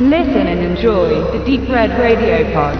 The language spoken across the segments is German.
Listen and enjoy the Deep Red Radio Pod.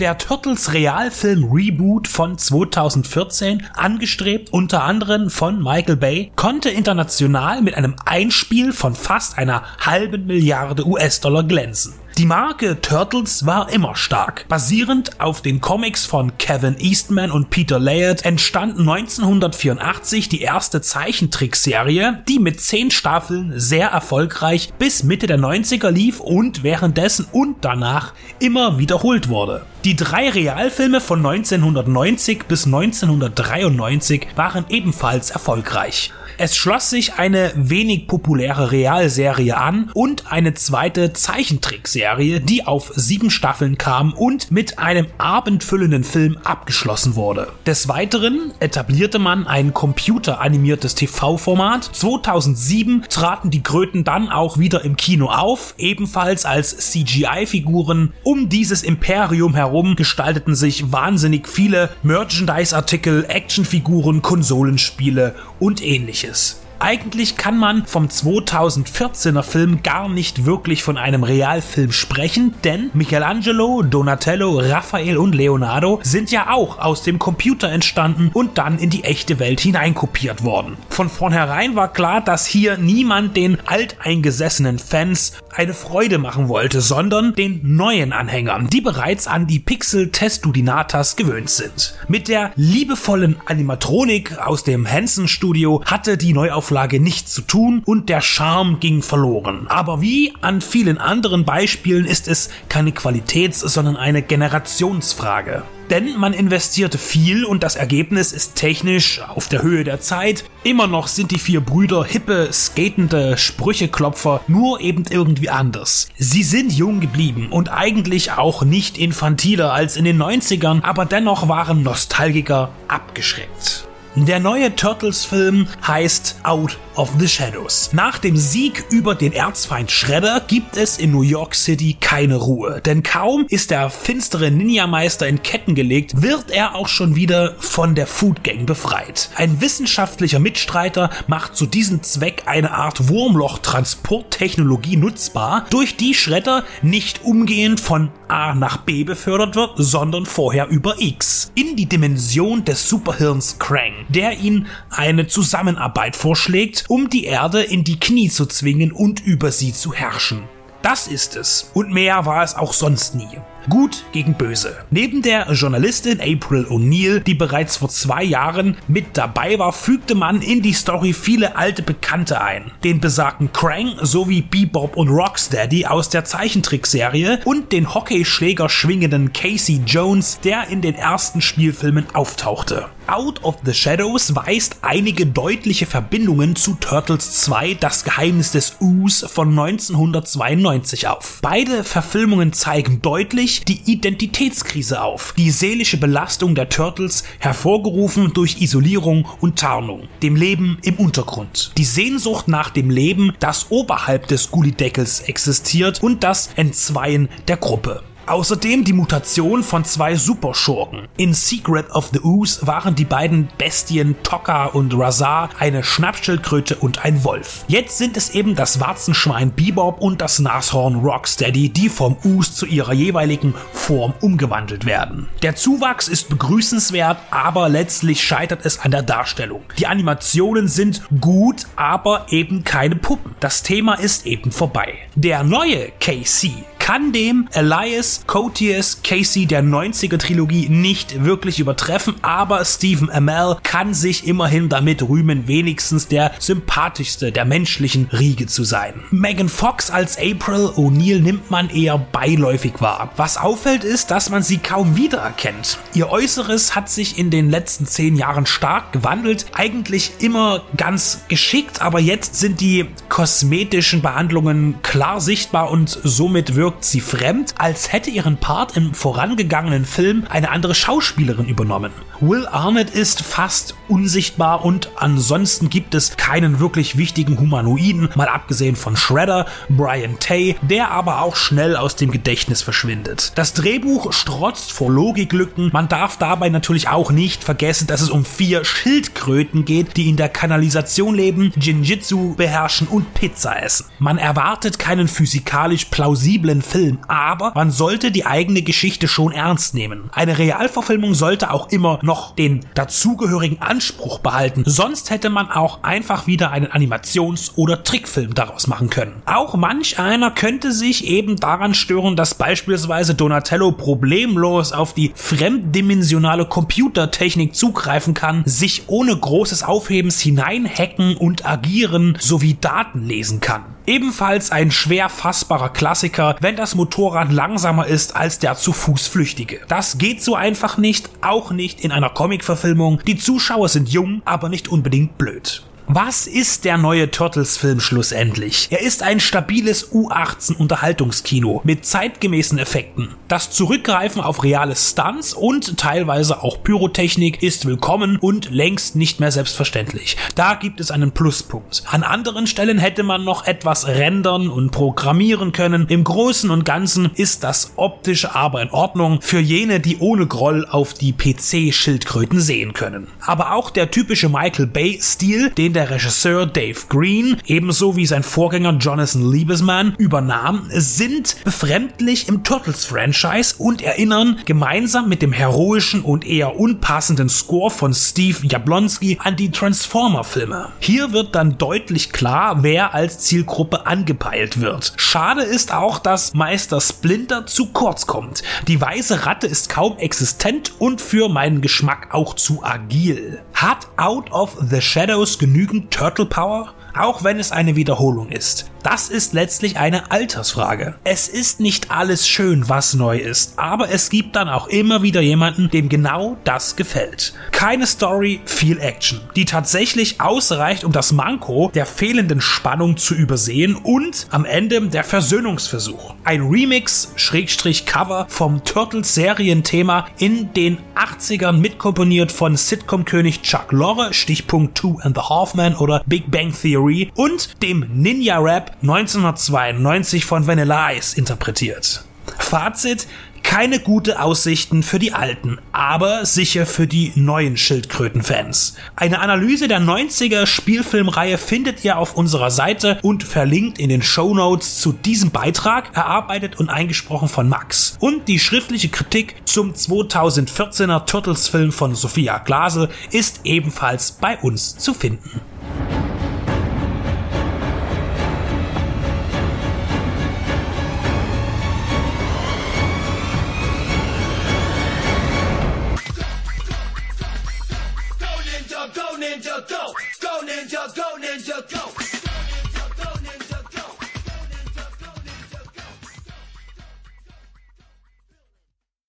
der Turtles Realfilm Reboot von 2014, angestrebt unter anderem von Michael Bay, konnte international mit einem Einspiel von fast einer halben Milliarde US-Dollar glänzen. Die Marke Turtles war immer stark. Basierend auf den Comics von Kevin Eastman und Peter Laird entstand 1984 die erste Zeichentrickserie, die mit zehn Staffeln sehr erfolgreich bis Mitte der 90er lief und währenddessen und danach immer wiederholt wurde. Die drei Realfilme von 1990 bis 1993 waren ebenfalls erfolgreich. Es schloss sich eine wenig populäre Realserie an und eine zweite Zeichentrickserie, die auf sieben Staffeln kam und mit einem abendfüllenden Film abgeschlossen wurde. Des Weiteren etablierte man ein computeranimiertes TV-Format. 2007 traten die Kröten dann auch wieder im Kino auf, ebenfalls als CGI-Figuren. Um dieses Imperium herum gestalteten sich wahnsinnig viele Merchandise-Artikel, Actionfiguren, Konsolenspiele und ähnliches ähnliches. Eigentlich kann man vom 2014er Film gar nicht wirklich von einem Realfilm sprechen, denn Michelangelo, Donatello, Raphael und Leonardo sind ja auch aus dem Computer entstanden und dann in die echte Welt hineinkopiert worden. Von vornherein war klar, dass hier niemand den alteingesessenen Fans eine Freude machen wollte, sondern den neuen Anhängern, die bereits an die Pixel Testudinatas gewöhnt sind. Mit der liebevollen Animatronik aus dem Hansen Studio hatte die Neuauflage nichts zu tun und der Charme ging verloren. Aber wie an vielen anderen Beispielen ist es keine Qualitäts-, sondern eine Generationsfrage. Denn man investierte viel und das Ergebnis ist technisch auf der Höhe der Zeit. Immer noch sind die vier Brüder hippe, skatende Sprücheklopfer, nur eben irgendwie anders. Sie sind jung geblieben und eigentlich auch nicht infantiler als in den 90ern, aber dennoch waren Nostalgiker abgeschreckt. Der neue Turtles-Film heißt Out of the Shadows. Nach dem Sieg über den Erzfeind Shredder gibt es in New York City keine Ruhe, denn kaum ist der finstere Ninja-Meister in Ketten gelegt, wird er auch schon wieder von der Food Gang befreit. Ein wissenschaftlicher Mitstreiter macht zu diesem Zweck eine Art Wurmloch-Transporttechnologie nutzbar, durch die Shredder nicht umgehend von A nach B befördert wird, sondern vorher über X in die Dimension des Superhirns Krang der ihn eine Zusammenarbeit vorschlägt, um die Erde in die Knie zu zwingen und über sie zu herrschen. Das ist es. Und mehr war es auch sonst nie. Gut gegen Böse. Neben der Journalistin April O'Neil, die bereits vor zwei Jahren mit dabei war, fügte man in die Story viele alte Bekannte ein. Den besagten Krang sowie Bebop und Rocksteady aus der Zeichentrickserie und den Hockeyschläger schwingenden Casey Jones, der in den ersten Spielfilmen auftauchte. Out of the Shadows weist einige deutliche Verbindungen zu Turtles 2 Das Geheimnis des Us von 1992 auf. Beide Verfilmungen zeigen deutlich, sich die Identitätskrise auf, die seelische Belastung der Turtles, hervorgerufen durch Isolierung und Tarnung, dem Leben im Untergrund, die Sehnsucht nach dem Leben, das oberhalb des Gullideckels existiert und das Entzweien der Gruppe. Außerdem die Mutation von zwei Superschurken. In Secret of the Ooze waren die beiden Bestien Tokka und Razar eine Schnappschildkröte und ein Wolf. Jetzt sind es eben das Warzenschwein Bebop und das Nashorn Rocksteady, die vom Ooze zu ihrer jeweiligen Form umgewandelt werden. Der Zuwachs ist begrüßenswert, aber letztlich scheitert es an der Darstellung. Die Animationen sind gut, aber eben keine Puppen. Das Thema ist eben vorbei. Der neue KC kann dem Elias Cotius Casey der 90er Trilogie nicht wirklich übertreffen, aber Stephen Amell kann sich immerhin damit rühmen, wenigstens der sympathischste der menschlichen Riege zu sein. Megan Fox als April O'Neil nimmt man eher beiläufig wahr. Was auffällt ist, dass man sie kaum wiedererkennt. Ihr Äußeres hat sich in den letzten zehn Jahren stark gewandelt, eigentlich immer ganz geschickt, aber jetzt sind die kosmetischen Behandlungen klar sichtbar und somit wirkt wirkt sie fremd, als hätte ihren Part im vorangegangenen Film eine andere Schauspielerin übernommen. Will Arnett ist fast unsichtbar und ansonsten gibt es keinen wirklich wichtigen Humanoiden, mal abgesehen von Shredder, Brian Tay, der aber auch schnell aus dem Gedächtnis verschwindet. Das Drehbuch strotzt vor Logiklücken, man darf dabei natürlich auch nicht vergessen, dass es um vier Schildkröten geht, die in der Kanalisation leben, Jinjitsu beherrschen und Pizza essen. Man erwartet keinen physikalisch plausiblen Film, aber man sollte die eigene Geschichte schon ernst nehmen. Eine Realverfilmung sollte auch immer noch den dazugehörigen Anspruch behalten, sonst hätte man auch einfach wieder einen Animations- oder Trickfilm daraus machen können. Auch manch einer könnte sich eben daran stören, dass beispielsweise Donatello problemlos auf die fremddimensionale Computertechnik zugreifen kann, sich ohne großes Aufhebens hineinhacken und agieren sowie Daten lesen kann. Ebenfalls ein schwer fassbarer Klassiker, wenn das Motorrad langsamer ist als der zu Fuß Flüchtige. Das geht so einfach nicht, auch nicht in einer Comic-Verfilmung. Die Zuschauer sind jung, aber nicht unbedingt blöd. Was ist der neue Turtles-Film schlussendlich? Er ist ein stabiles U18-Unterhaltungskino mit zeitgemäßen Effekten. Das Zurückgreifen auf reale Stunts und teilweise auch Pyrotechnik ist willkommen und längst nicht mehr selbstverständlich. Da gibt es einen Pluspunkt. An anderen Stellen hätte man noch etwas rendern und programmieren können. Im Großen und Ganzen ist das optisch aber in Ordnung für jene, die ohne Groll auf die PC-Schildkröten sehen können. Aber auch der typische Michael Bay-Stil, den der Regisseur Dave Green ebenso wie sein Vorgänger Jonathan Liebesman übernahm, sind befremdlich im Turtles-Franchise und erinnern gemeinsam mit dem heroischen und eher unpassenden Score von Steve Jablonski an die Transformer-Filme. Hier wird dann deutlich klar, wer als Zielgruppe angepeilt wird. Schade ist auch, dass Meister Splinter zu kurz kommt. Die weiße Ratte ist kaum existent und für meinen Geschmack auch zu agil. Hat Out of the Shadows genügend Turtle Power? Auch wenn es eine Wiederholung ist. Das ist letztlich eine Altersfrage. Es ist nicht alles schön, was neu ist, aber es gibt dann auch immer wieder jemanden, dem genau das gefällt. Keine Story, viel Action, die tatsächlich ausreicht, um das Manko der fehlenden Spannung zu übersehen und am Ende der Versöhnungsversuch. Ein Remix, Schrägstrich Cover vom Turtles Serienthema in den 80ern mitkomponiert von Sitcom-König Chuck Lorre, Stichpunkt Two and the Half oder Big Bang Theory und dem Ninja Rap 1992 von Vanilla Ice interpretiert. Fazit, keine gute Aussichten für die alten, aber sicher für die neuen Schildkröten-Fans. Eine Analyse der 90er Spielfilmreihe findet ihr auf unserer Seite und verlinkt in den Show Notes zu diesem Beitrag, erarbeitet und eingesprochen von Max. Und die schriftliche Kritik zum 2014er Turtles-Film von Sophia Glasel ist ebenfalls bei uns zu finden.